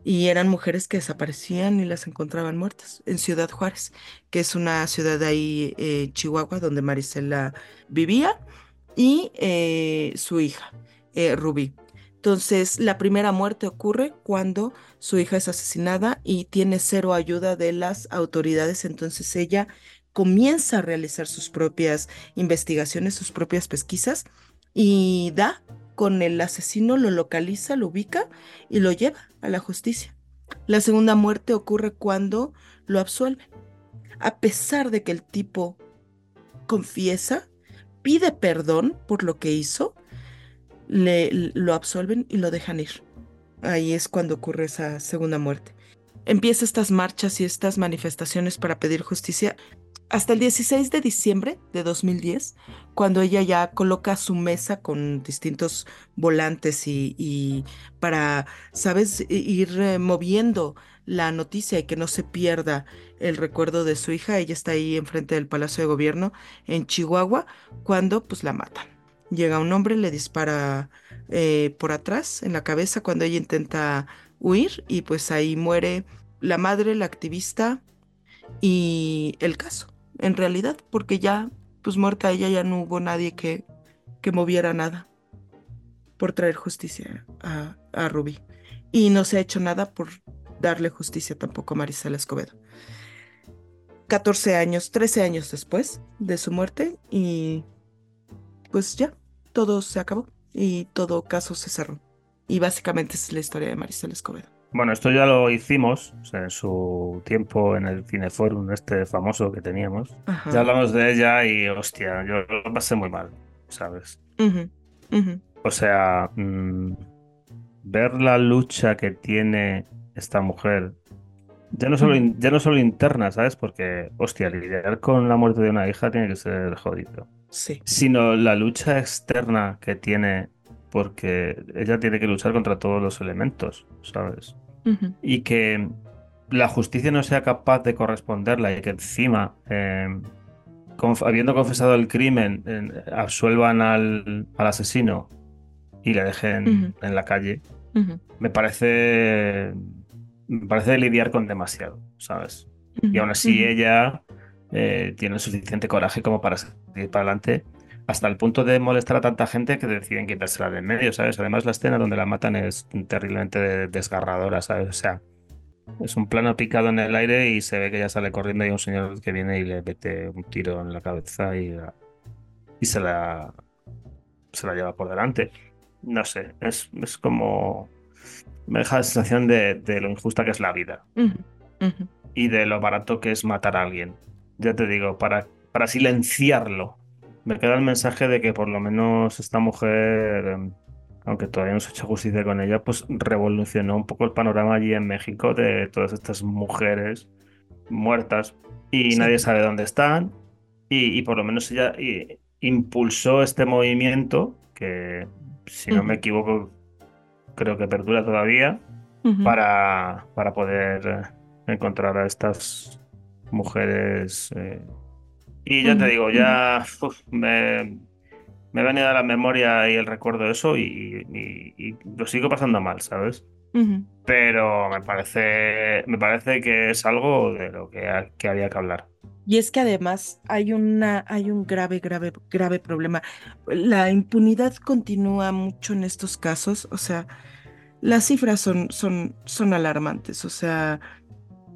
Y eran mujeres que desaparecían y las encontraban muertas en Ciudad Juárez, que es una ciudad ahí, eh, Chihuahua, donde Marisela vivía, y eh, su hija, Rubí. Entonces, la primera muerte ocurre cuando su hija es asesinada y tiene cero ayuda de las autoridades. Entonces, ella comienza a realizar sus propias investigaciones, sus propias pesquisas y da con el asesino, lo localiza, lo ubica y lo lleva a la justicia. La segunda muerte ocurre cuando lo absuelven. A pesar de que el tipo confiesa, pide perdón por lo que hizo, le, lo absuelven y lo dejan ir. Ahí es cuando ocurre esa segunda muerte. Empieza estas marchas y estas manifestaciones para pedir justicia hasta el 16 de diciembre de 2010, cuando ella ya coloca su mesa con distintos volantes y, para, ¿sabes?, ir eh, moviendo la noticia y que no se pierda el recuerdo de su hija. Ella está ahí enfrente del Palacio de Gobierno en Chihuahua, cuando pues la matan. Llega un hombre, le dispara eh, por atrás en la cabeza cuando ella intenta huir y pues ahí muere la madre, la activista y el caso en realidad, porque ya, pues muerta ella, ya no hubo nadie que, que moviera nada por traer justicia a, a Rubí. Y no se ha hecho nada por darle justicia tampoco a Marisela Escobedo. 14 años, 13 años después de su muerte y pues ya, todo se acabó y todo caso se cerró. Y básicamente es la historia de Marisela Escobedo. Bueno, esto ya lo hicimos en su tiempo en el Cineforum, este famoso que teníamos. Ya hablamos de ella y, hostia, yo lo pasé muy mal, ¿sabes? O sea, mm, ver la lucha que tiene esta mujer, ya no, solo, ya no solo interna, ¿sabes? Porque, hostia, lidiar con la muerte de una hija tiene que ser jodido. Sí. Sino la lucha externa que tiene porque ella tiene que luchar contra todos los elementos, ¿sabes? Y que la justicia no sea capaz de corresponderla y que encima, em, habiendo confesado el crimen, absuelvan al, asesino y le dejen en la calle, me parece me parece lidiar con demasiado, ¿sabes? Y aún así ella eh, tiene suficiente coraje como para seguir para adelante hasta el punto de molestar a tanta gente que deciden quitársela de en medio, ¿sabes? Además, la escena donde la matan es terriblemente desgarradora, ¿sabes? O sea, es un plano picado en el aire y se ve que ya sale corriendo y hay un señor que viene y le mete un tiro en la cabeza y, y se, la, se la lleva por delante. No sé, es, es como... Me deja la sensación de, lo injusta que es la vida y de lo barato que es matar a alguien. Ya te digo, para, para silenciarlo me queda el mensaje de que por lo menos esta mujer, em, aunque todavía no se ha hecho justicia con ella, pues revolucionó un poco el panorama allí en México de todas estas mujeres muertas y nadie sabe dónde están. Y, por lo menos ella impulsó este movimiento que, si no me equivoco, creo que perdura todavía para, para poder encontrar a estas mujeres eh, y ya te digo, ya me, me ha venido a la memoria y el recuerdo de eso y, y- y lo sigo pasando mal, ¿sabes? Pero me parece, me parece que es algo de lo que, ha- que había que hablar. Y es que además hay una, hay un grave, grave, grave problema. La impunidad continúa mucho en estos casos. O sea, las cifras son, son, son alarmantes. O sea,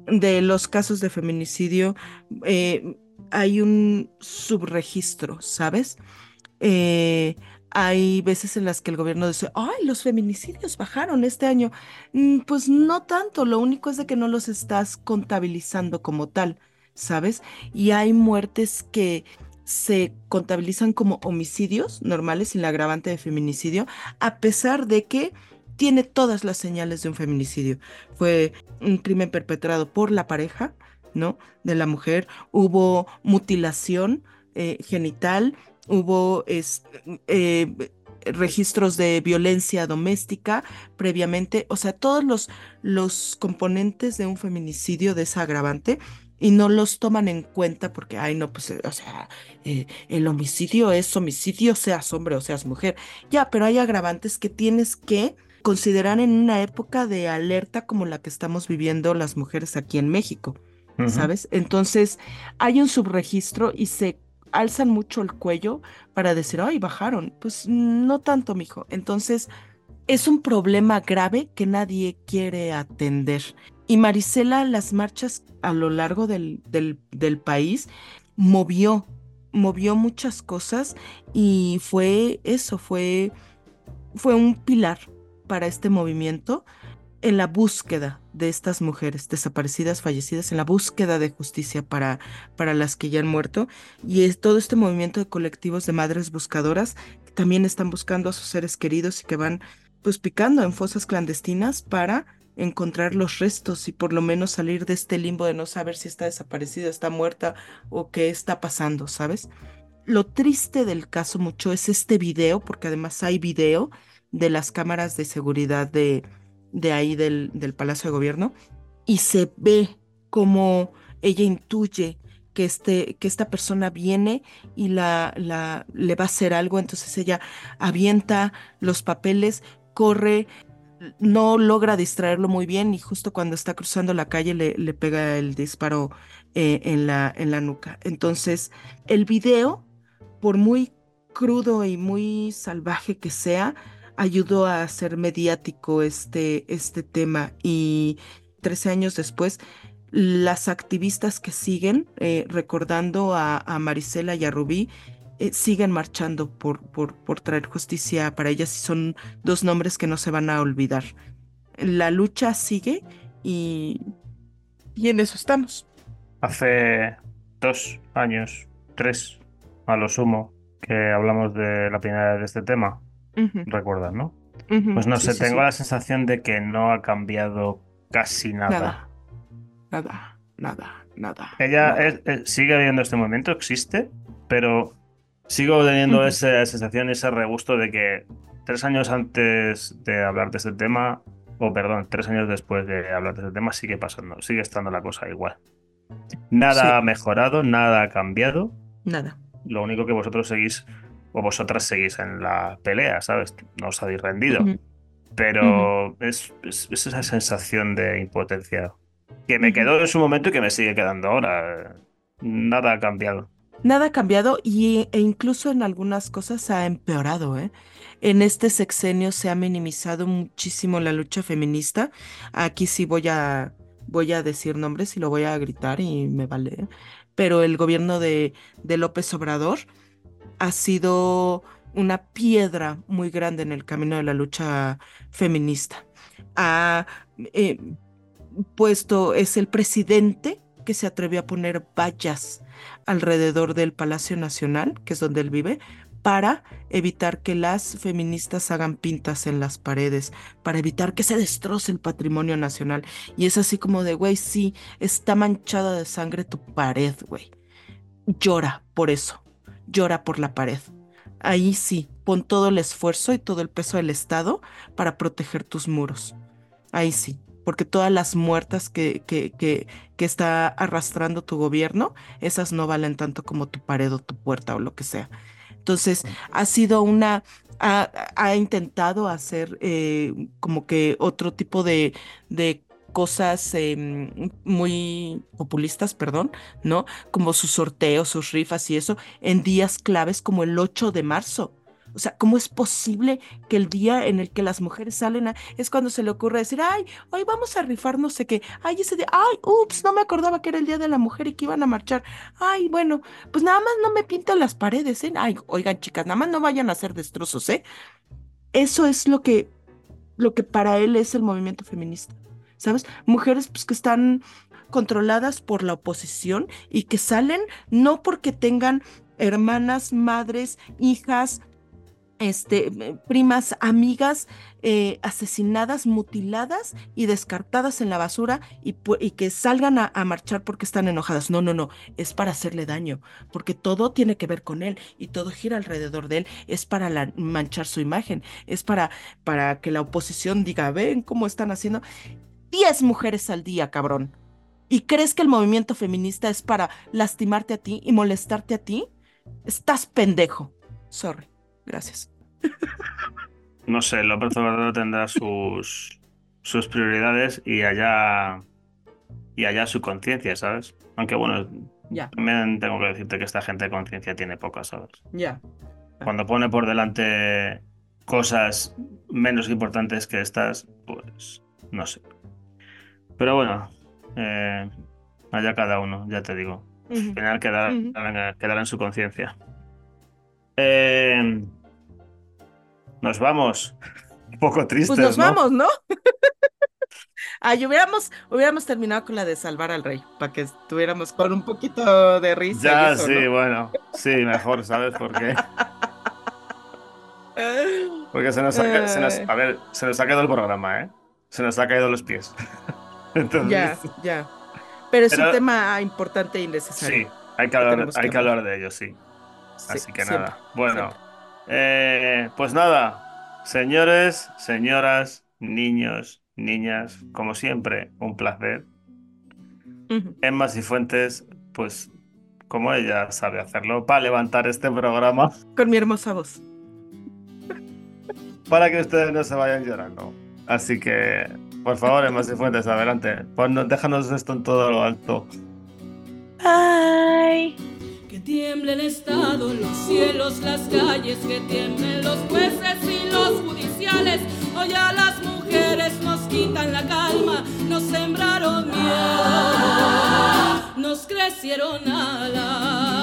de los casos de feminicidio, eh, hay un subregistro, ¿sabes? Eh, hay veces en las que el gobierno dice, ay, los feminicidios bajaron este año. Mm, Pues no tanto, lo único es de que no los estás contabilizando como tal, ¿sabes? Y hay muertes que se contabilizan como homicidios normales sin la agravante de feminicidio, a pesar de que tiene todas las señales de un feminicidio. Fue un crimen perpetrado por la pareja, ¿no? De la mujer. Hubo mutilación eh, genital, hubo es- eh, registros de violencia doméstica previamente, o sea, todos los, los componentes de un feminicidio de esa agravante y no los toman en cuenta porque, ay, no, pues, eh, o sea, el homicidio es homicidio, seas hombre o seas mujer. Ya, pero hay agravantes que tienes que considerar en una época de alerta como la que estamos viviendo las mujeres aquí en México, ¿sabes? Entonces, hay un subregistro y se alzan mucho el cuello para decir, ay, bajaron. Pues no tanto, mijo. Entonces, es un problema grave que nadie quiere atender. Y Marisela, las marchas a lo largo del, del, del país movió, movió muchas cosas y fue eso, fue, fue un pilar para este movimiento en la búsqueda de estas mujeres desaparecidas, fallecidas, en la búsqueda de justicia para, para las que ya han muerto. Y es todo este movimiento de colectivos de madres buscadoras que también están buscando a sus seres queridos y que van pues picando en fosas clandestinas para encontrar los restos y por lo menos salir de este limbo de no saber si está desaparecida, está muerta o qué está pasando, ¿sabes? Lo triste del caso mucho es este video, porque además hay video de las cámaras de seguridad de, de ahí del, del Palacio de Gobierno y se ve como ella intuye que, este, que esta persona viene y la, la, le va a hacer algo, entonces ella avienta los papeles, corre, no logra distraerlo muy bien y justo cuando está cruzando la calle le, le pega el disparo eh, en la, en la nuca. Entonces, el video, por muy crudo y muy salvaje que sea, ayudó a hacer mediático este, este tema y 13 años después las activistas que siguen eh, recordando a, a, Marisela y a Rubí eh, siguen marchando por, por, por traer justicia para ellas y son dos nombres que no se van a olvidar. La lucha sigue y, y en eso estamos. Hace dos años, tres a lo sumo, que hablamos de la primera de este tema. Uh -huh. ¿Recuerdas, no? Uh -huh. Pues no sí, sé, sí, tengo sí. la sensación de que no ha cambiado casi nada. Nada, nada, nada. Ella nada. es- es- sigue habiendo este momento, existe, pero sigo teniendo esa sensación, ese regusto de que tres años antes de hablar de este tema, o perdón, tres años después de hablar de este tema, sigue pasando, sigue estando la cosa igual. Nada ha mejorado, nada ha cambiado. Nada. Lo único que vosotros seguís, o vosotras seguís en la pelea, ¿sabes? No os habéis rendido. Pero es, es- es esa sensación de impotencia que me quedó en su momento y que me sigue quedando ahora. Nada ha cambiado. Nada ha cambiado y, e incluso en algunas cosas ha empeorado, ¿eh? En este sexenio se ha minimizado muchísimo la lucha feminista. Aquí sí voy a, voy a decir nombres y lo voy a gritar y me vale. ¿eh? Pero el gobierno de, de López Obrador ha sido una piedra muy grande en el camino de la lucha feminista. Ha eh, puesto, es el presidente que se atrevió a poner vallas alrededor del Palacio Nacional, que es donde él vive, para evitar que las feministas hagan pintas en las paredes, para evitar que se destroce el patrimonio nacional. Y es así como de, güey, sí, está manchada de sangre tu pared, güey. Llora por eso, llora por la pared. Ahí sí, pon todo el esfuerzo y todo el peso del Estado para proteger tus muros. Ahí sí, porque todas las muertas que, que, que, que está arrastrando tu gobierno, esas no valen tanto como tu pared o tu puerta o lo que sea. Entonces, ha sido una, ha, ha intentado hacer eh, como que otro tipo de, de cosas em, muy populistas, perdón, ¿no? Como sus sorteos, sus rifas y eso, en días claves como el 8 de marzo. O sea, ¿cómo es posible que el día en el que las mujeres salen es cuando se le ocurre decir, ay, hoy vamos a rifar no sé qué, ay, ese día, ay, ups, no me acordaba que era el día de la mujer y que iban a marchar, ay, bueno, pues nada más no me pintan las paredes, ¿eh? Ay, oigan, chicas, nada más no vayan a hacer destrozos, ¿eh? Eso es lo que, lo que para él es el movimiento feminista, ¿sabes? Mujeres pues que están controladas por la oposición y que salen no porque tengan hermanas, madres, hijas, este, primas, amigas eh, asesinadas, mutiladas y descartadas en la basura y, que salgan a, marchar porque están enojadas. No, no, no, es para hacerle daño, porque todo tiene que ver con él y todo gira alrededor de él, es para manchar su imagen, es para, para que la oposición diga, ven cómo están haciendo. Diez mujeres al día, cabrón. ¿Y crees que el movimiento feminista es para lastimarte a ti y molestarte a ti? Estás pendejo. Sorry. Gracias. [LAUGHS] No sé, López Obrador tendrá sus, sus prioridades y allá, y allá su conciencia, ¿sabes? Aunque bueno, ya. también tengo que decirte que esta gente de conciencia tiene poca, ¿sabes? Ya. Cuando pone por delante cosas menos importantes que estas, pues no sé. Pero bueno, eh, allá cada uno, ya te digo. Al final quedará, en su conciencia. Eh, nos vamos. Un poco tristes, Pues nos ¿no? vamos, ¿no? [LAUGHS] Ay, hubiéramos, hubiéramos terminado con la de salvar al rey, para que estuviéramos con un poquito de risa. y Ya, eso, sí, ¿no? bueno. Sí, mejor, ¿sabes por qué? [LAUGHS] Porque se nos, ha, se nos- a ver, se nos ha caído el programa, ¿eh? Se nos ha caído los pies. [LAUGHS] [LAUGHS] Entonces, Ya, ya. Pero es Pero- un tema importante e innecesario. sí, hay que hablar, hay que hablar de ello, sí. Sí, Así que siempre, nada. Bueno, eh, pues nada, señores, señoras, niños, niñas, como siempre, un placer. Ujú. Emma Cifuentes, pues como ella sabe hacerlo, para levantar este programa [LAUGHS] Con mi hermosa voz. para que ustedes no se vayan llorando. Así que, por favor, Emma Cifuentes, adelante. Ponnos- déjanos esto en todo lo alto. Ay. Que tiemble el Estado, los cielos, las calles, que tiemblen los jueces y los judiciales. Hoy a las mujeres nos quitan la calma, nos sembraron miedo, nos crecieron alas.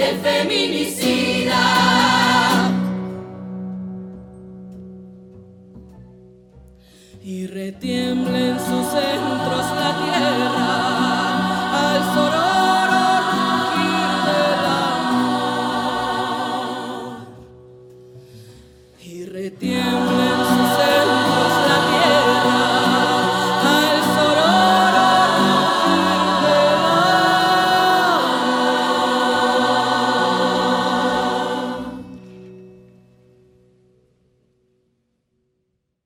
el feminicida. Y retiembla en sus centros la tierra al sol.